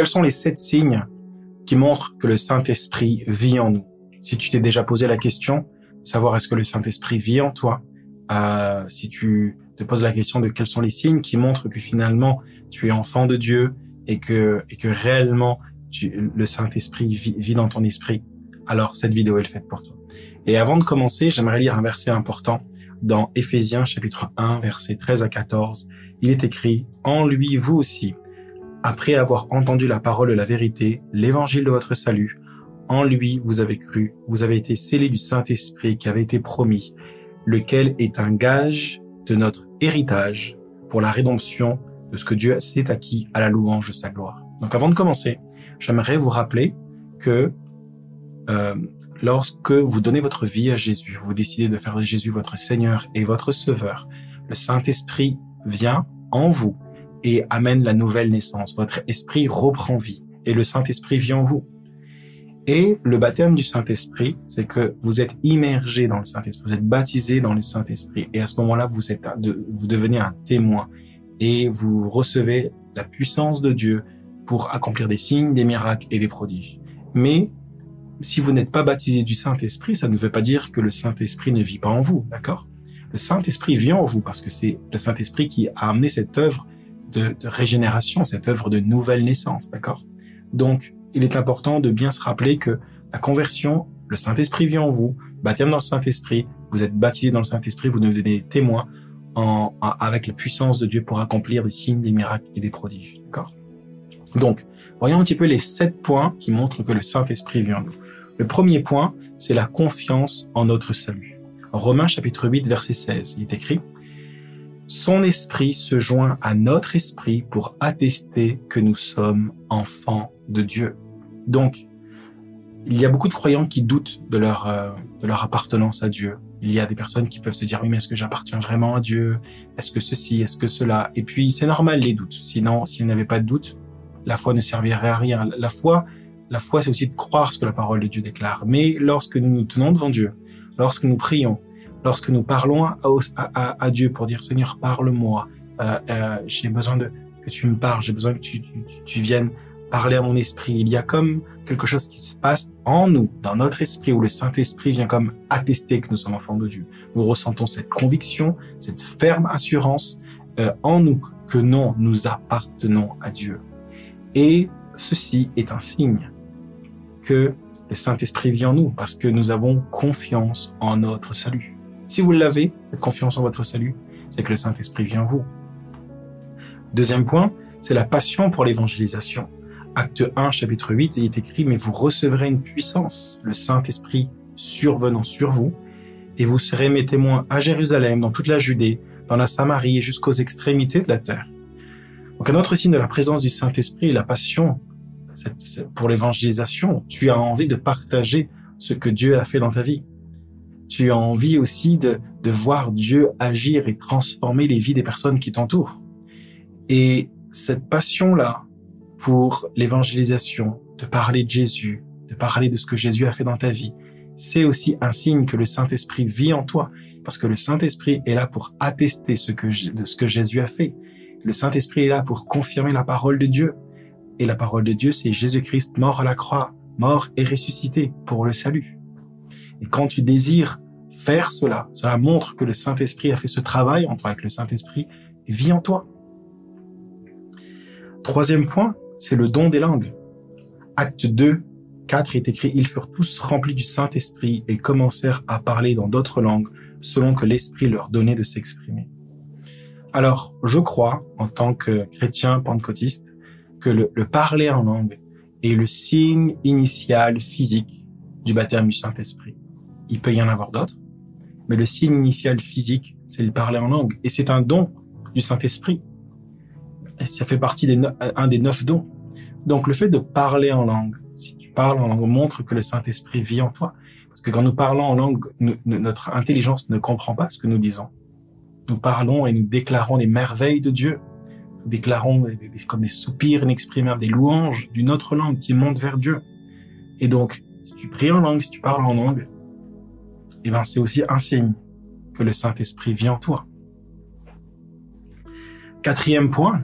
quels sont les sept signes qui montrent que le Saint-Esprit vit en nous? Si tu t'es déjà posé la question, savoir est-ce que le Saint-Esprit vit en toi, euh, si tu te poses la question de quels sont les signes qui montrent que finalement tu es enfant de Dieu et que, et que réellement tu, le Saint-Esprit vit, dans ton esprit, alors cette vidéo est faite pour toi. Et avant de commencer, j'aimerais lire un verset important dans Éphésiens chapitre 1, versets 13 à 14. Il est écrit, En lui, vous aussi, après avoir entendu la parole de la vérité, l'évangile de votre salut, en lui vous avez cru, vous avez été scellés du Saint-Esprit qui avait été promis, lequel est un gage de notre héritage pour la rédemption de ce que Dieu s'est acquis à la louange de sa gloire. Donc avant de commencer, j'aimerais vous rappeler que euh, lorsque vous donnez votre vie à Jésus, vous décidez de faire de Jésus votre Seigneur et votre Sauveur, le Saint-Esprit vient en vous et amène la nouvelle naissance. Votre esprit reprend vie et le Saint-Esprit vient en vous. Et le baptême du Saint-Esprit, c'est que vous êtes immergé dans le Saint-Esprit, vous êtes baptisé dans le Saint-Esprit. Et à ce moment-là, vous êtes, vous devenez un témoin et vous recevez la puissance de Dieu pour accomplir des signes, des miracles et des prodiges. Mais si vous n'êtes pas baptisé du Saint-Esprit, ça ne veut pas dire que le Saint-Esprit ne vit pas en vous, d'accord? Le Saint-Esprit vient en vous parce que c'est le Saint-Esprit qui a amené cette œuvre de, de régénération, cette œuvre de nouvelle naissance, d'accord? Donc, il est important de bien se rappeler que la conversion, le Saint-Esprit vient en vous, baptême dans le Saint-Esprit, vous êtes baptisé dans le Saint-Esprit, vous devenez des témoins en, avec la puissance de Dieu pour accomplir des signes, des miracles et des prodiges. D'accord? Donc, voyons un petit peu les sept points qui montrent que le Saint-Esprit vient en nous. Le premier point, c'est la confiance en notre salut. Romains chapitre 8, verset 16, il est écrit son esprit se joint à notre esprit pour attester que nous sommes enfants de Dieu. Donc, il y a beaucoup de croyants qui doutent de leur, euh, de leur appartenance à Dieu. Il y a des personnes qui peuvent se dire, oui, mais est-ce que j'appartiens vraiment à Dieu? Est-ce que ceci, est-ce que cela? Et puis, c'est normal les doutes. Sinon, s'il n'y avait pas de doute, la foi ne servirait à rien. La foi, la foi, c'est aussi de croire ce que la parole de Dieu déclare. Mais lorsque nous nous tenons devant Dieu, lorsque nous prions, lorsque nous parlons à, Dieu pour dire Seigneur, parle-moi, euh, euh, j'ai besoin de que tu me parles, j'ai besoin que tu, tu, tu, viennes parler à mon esprit. Il y a comme quelque chose qui se passe en nous, dans notre esprit, où le Saint-Esprit vient comme attester que nous sommes enfants de Dieu. Nous ressentons cette conviction, cette ferme assurance euh, en nous que non, nous appartenons à Dieu. Et ceci est un signe que le Saint-Esprit vit en nous parce que nous avons confiance en notre salut. Si vous l'avez, cette confiance en votre salut, c'est que le Saint-Esprit vient vous. Deuxième point, c'est la passion pour l'évangélisation. Acte 1, chapitre 8, il est écrit, mais vous recevrez une puissance, le Saint-Esprit survenant sur vous, et vous serez mes témoins à Jérusalem, dans toute la Judée, dans la Samarie et jusqu'aux extrémités de la terre. Donc un autre signe de la présence du Saint-Esprit, la passion pour l'évangélisation. Tu as envie de partager ce que Dieu a fait dans ta vie tu as envie aussi de, de voir Dieu agir et transformer les vies des personnes qui t'entourent. Et cette passion-là pour l'évangélisation, de parler de Jésus, de parler de ce que Jésus a fait dans ta vie, c'est aussi un signe que le Saint-Esprit vit en toi, parce que le Saint-Esprit est là pour attester ce que, de ce que Jésus a fait. Le Saint-Esprit est là pour confirmer la parole de Dieu. Et la parole de Dieu, c'est Jésus-Christ mort à la croix, mort et ressuscité pour le salut. Et quand tu désires faire cela, cela montre que le Saint-Esprit a fait ce travail en toi, que le Saint-Esprit vit en toi. Troisième point, c'est le don des langues. Acte 2, 4 est écrit, ils furent tous remplis du Saint-Esprit et commencèrent à parler dans d'autres langues selon que l'Esprit leur donnait de s'exprimer. Alors, je crois, en tant que chrétien pentecôtiste, que le, le parler en langue est le signe initial physique du baptême du Saint-Esprit il peut y en avoir d'autres, mais le signe initial physique, c'est le parler en langue, et c'est un don du Saint-Esprit. Ça fait partie des un des neuf dons. Donc le fait de parler en langue, si tu parles en langue, montre que le Saint-Esprit vit en toi. Parce que quand nous parlons en langue, notre intelligence ne comprend pas ce que nous disons. Nous parlons et nous déclarons les merveilles de Dieu. Nous déclarons comme des soupirs inexprimables, des louanges d'une autre langue qui monte vers Dieu. Et donc, si tu pries en langue, si tu parles en langue, eh ben, c'est aussi un signe que le Saint-Esprit vit en toi. Quatrième point,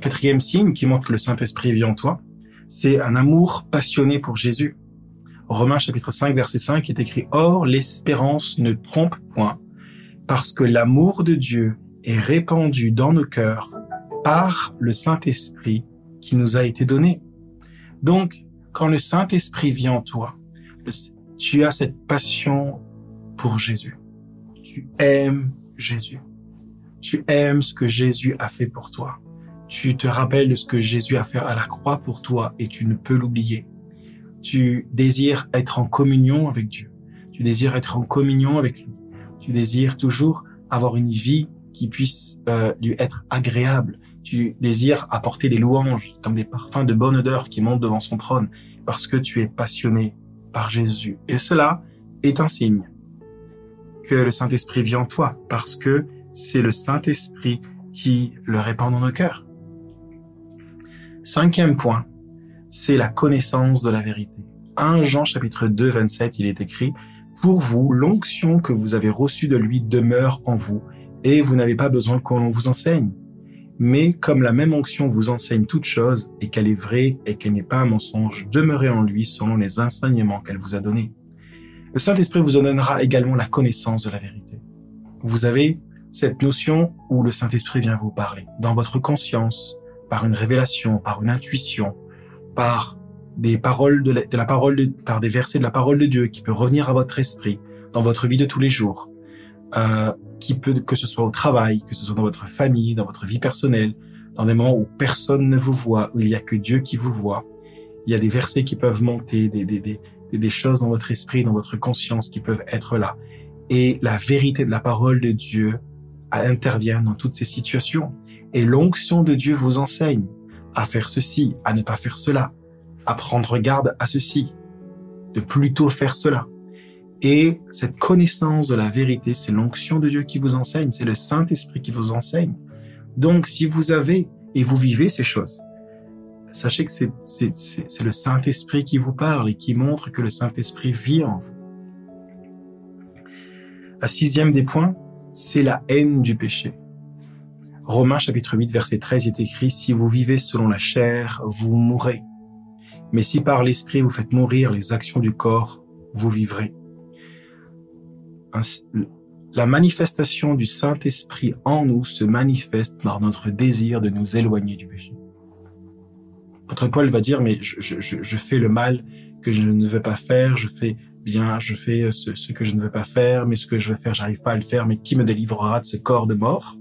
quatrième signe qui montre que le Saint-Esprit vit en toi, c'est un amour passionné pour Jésus. Romains chapitre 5 verset 5 est écrit Or l'espérance ne trompe point parce que l'amour de Dieu est répandu dans nos cœurs par le Saint-Esprit qui nous a été donné. Donc, quand le Saint-Esprit vient en toi, tu as cette passion pour Jésus. Tu aimes Jésus. Tu aimes ce que Jésus a fait pour toi. Tu te rappelles de ce que Jésus a fait à la croix pour toi et tu ne peux l'oublier. Tu désires être en communion avec Dieu. Tu désires être en communion avec lui. Tu désires toujours avoir une vie qui puisse euh, lui être agréable. Tu désires apporter des louanges comme des parfums de bonne odeur qui montent devant son trône parce que tu es passionné par Jésus. Et cela est un signe que le Saint-Esprit vit en toi parce que c'est le Saint-Esprit qui le répand dans nos cœurs. Cinquième point, c'est la connaissance de la vérité. 1 Jean chapitre 2 27, il est écrit Pour vous, l'onction que vous avez reçue de lui demeure en vous, et vous n'avez pas besoin qu'on vous enseigne. Mais comme la même onction vous enseigne toute chose, et qu'elle est vraie et qu'elle n'est pas un mensonge, demeurez en lui selon les enseignements qu'elle vous a donnés. Le Saint-Esprit vous donnera également la connaissance de la vérité. Vous avez cette notion où le Saint-Esprit vient vous parler, dans votre conscience, par une révélation, par une intuition, par des paroles de la, parole, par des versets de la parole de Dieu qui peut revenir à votre esprit dans votre vie de tous les jours, euh, qui peut que ce soit au travail, que ce soit dans votre famille, dans votre vie personnelle, dans des moments où personne ne vous voit, où il y a que Dieu qui vous voit. Il y a des versets qui peuvent monter, des, des, des, des choses dans votre esprit, dans votre conscience qui peuvent être là. Et la vérité de la parole de Dieu intervient dans toutes ces situations. Et l'onction de Dieu vous enseigne à faire ceci, à ne pas faire cela, à prendre garde à ceci, de plutôt faire cela. Et cette connaissance de la vérité, c'est l'onction de Dieu qui vous enseigne, c'est le Saint-Esprit qui vous enseigne. Donc, si vous avez et vous vivez ces choses, sachez que c'est le Saint-Esprit qui vous parle et qui montre que le Saint-Esprit vit en vous. La sixième des points, c'est la haine du péché. Romains chapitre 8 verset 13 est écrit, Si vous vivez selon la chair, vous mourrez. Mais si par l'esprit vous faites mourir les actions du corps, vous vivrez. La manifestation du Saint-Esprit en nous se manifeste par notre désir de nous éloigner du péché. Votre Paul va dire, mais je, je, fais le mal que je ne veux pas faire, je fais bien, je fais ce, ce, que je ne veux pas faire, mais ce que je veux faire, j'arrive pas à le faire, mais qui me délivrera de ce corps de mort?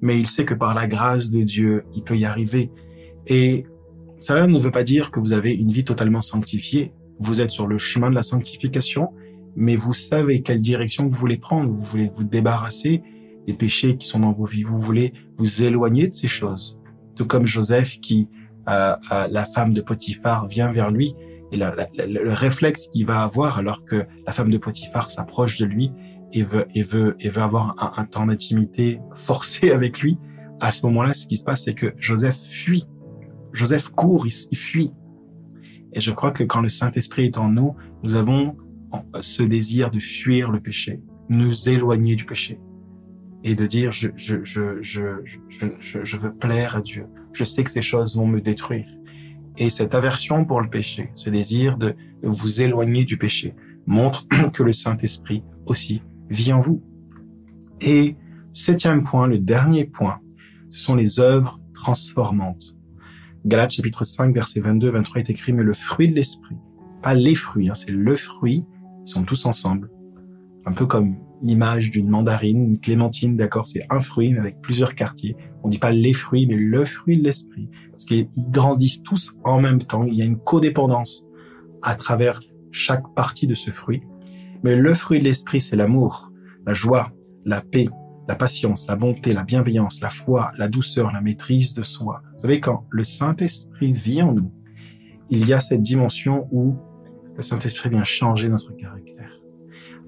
Mais il sait que par la grâce de Dieu, il peut y arriver. Et cela ne veut pas dire que vous avez une vie totalement sanctifiée. Vous êtes sur le chemin de la sanctification, mais vous savez quelle direction vous voulez prendre. Vous voulez vous débarrasser des péchés qui sont dans vos vies. Vous voulez vous éloigner de ces choses. Tout comme Joseph qui euh, la femme de Potiphar vient vers lui et le réflexe qu'il va avoir alors que la femme de Potiphar s'approche de lui et veut et veut et veut avoir un, temps d'intimité forcé avec lui, à ce moment-là, ce qui se passe, c'est que Joseph fuit. Joseph court, il, fuit. Et je crois que quand le Saint-Esprit est en nous, nous avons ce désir de fuir le péché, nous éloigner du péché et de dire je, je, je, je, je, je veux plaire à Dieu, je sais que ces choses vont me détruire. Et cette aversion pour le péché, ce désir de vous éloigner du péché, montre que le Saint-Esprit aussi vit en vous. Et septième point, le dernier point, ce sont les œuvres transformantes. Galates chapitre 5 verset 22 23 est écrit, mais le fruit de l'esprit, pas les fruits, hein, c'est le fruit, ils sont tous ensemble. Un peu comme l'image d'une mandarine, une clémentine, d'accord, c'est un fruit mais avec plusieurs quartiers. On dit pas les fruits, mais le fruit de l'esprit, parce qu'ils grandissent tous en même temps. Il y a une codépendance à travers chaque partie de ce fruit. Mais le fruit de l'esprit, c'est l'amour, la joie, la paix, la patience, la bonté, la bienveillance, la foi, la douceur, la maîtrise de soi. Vous savez, quand le Saint-Esprit vit en nous, il y a cette dimension où le Saint-Esprit vient changer notre caractère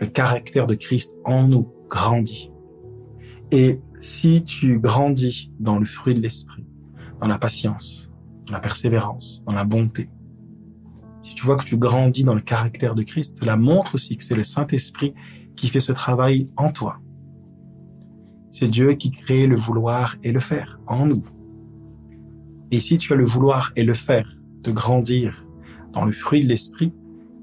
le caractère de Christ en nous grandit. Et si tu grandis dans le fruit de l'esprit, dans la patience, dans la persévérance, dans la bonté, si tu vois que tu grandis dans le caractère de Christ, cela montre aussi que c'est le Saint-Esprit qui fait ce travail en toi. C'est Dieu qui crée le vouloir et le faire en nous. Et si tu as le vouloir et le faire de grandir dans le fruit de l'esprit,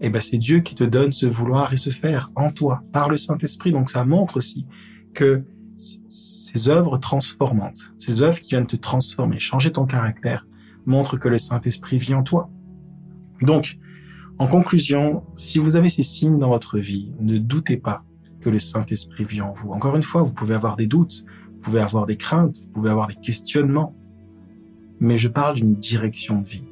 eh ben c'est Dieu qui te donne ce vouloir et ce faire en toi par le Saint-Esprit. Donc ça montre aussi que ces œuvres transformantes, ces œuvres qui viennent te transformer, changer ton caractère, montrent que le Saint-Esprit vit en toi. Donc, en conclusion, si vous avez ces signes dans votre vie, ne doutez pas que le Saint-Esprit vit en vous. Encore une fois, vous pouvez avoir des doutes, vous pouvez avoir des craintes, vous pouvez avoir des questionnements, mais je parle d'une direction de vie.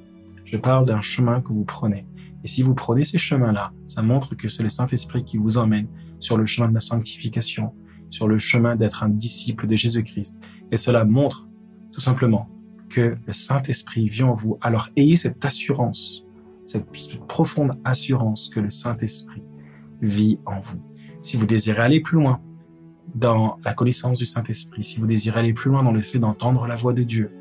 Je parle d'un chemin que vous prenez. Et si vous prenez ces chemins-là, ça montre que c'est le Saint-Esprit qui vous emmène sur le chemin de la sanctification, sur le chemin d'être un disciple de Jésus-Christ. Et cela montre tout simplement que le Saint-Esprit vit en vous. Alors ayez cette assurance, cette profonde assurance que le Saint-Esprit vit en vous. Si vous désirez aller plus loin dans la connaissance du Saint-Esprit, si vous désirez aller plus loin dans le fait d'entendre la voix de Dieu,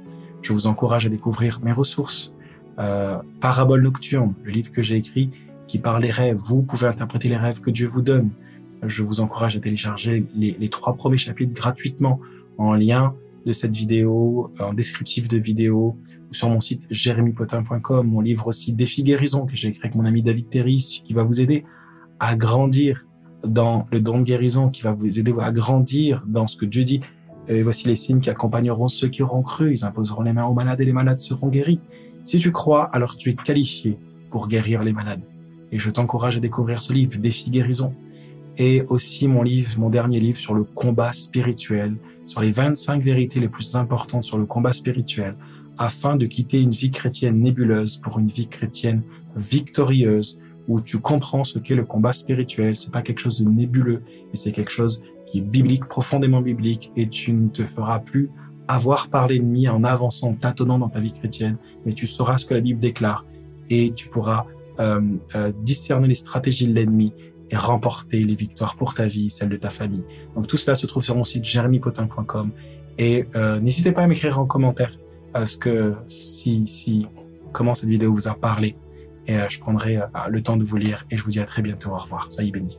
je vous encourage à découvrir mes ressources. Euh, Parabole nocturne, le livre que j'ai écrit qui parle des rêves. Vous pouvez interpréter les rêves que Dieu vous donne. Je vous encourage à télécharger les, trois premiers chapitres gratuitement en lien de cette vidéo, en descriptif de vidéo, ou sur mon site jérémypotin.com, mon livre aussi Défi guérison que j'ai écrit avec mon ami David Terry, qui va vous aider à grandir dans le don de guérison, qui va vous aider à grandir dans ce que Dieu dit. Et voici les signes qui accompagneront ceux qui auront cru. Ils imposeront les mains aux malades et les malades seront guéris. Si tu crois, alors tu es qualifié pour guérir les malades. Et je t'encourage à découvrir ce livre, Défi guérison. Et aussi mon livre, mon dernier livre sur le combat spirituel, sur les 25 vérités les plus importantes sur le combat spirituel, afin de quitter une vie chrétienne nébuleuse pour une vie chrétienne victorieuse, où tu comprends ce qu'est le combat spirituel. C'est pas quelque chose de nébuleux, mais c'est quelque chose qui est biblique, profondément biblique, et tu ne te feras plus avoir par l'ennemi en avançant, en tâtonnant dans ta vie chrétienne, mais tu sauras ce que la Bible déclare, et tu pourras euh, euh, discerner les stratégies de l'ennemi et remporter les victoires pour ta vie, celle de ta famille. Donc tout cela se trouve sur mon site jeremypotin.com et euh, n'hésitez pas à m'écrire en commentaire euh, ce que si si comment cette vidéo vous a parlé et euh, je prendrai euh, le temps de vous lire et je vous dis à très bientôt au revoir. Soyez bénis.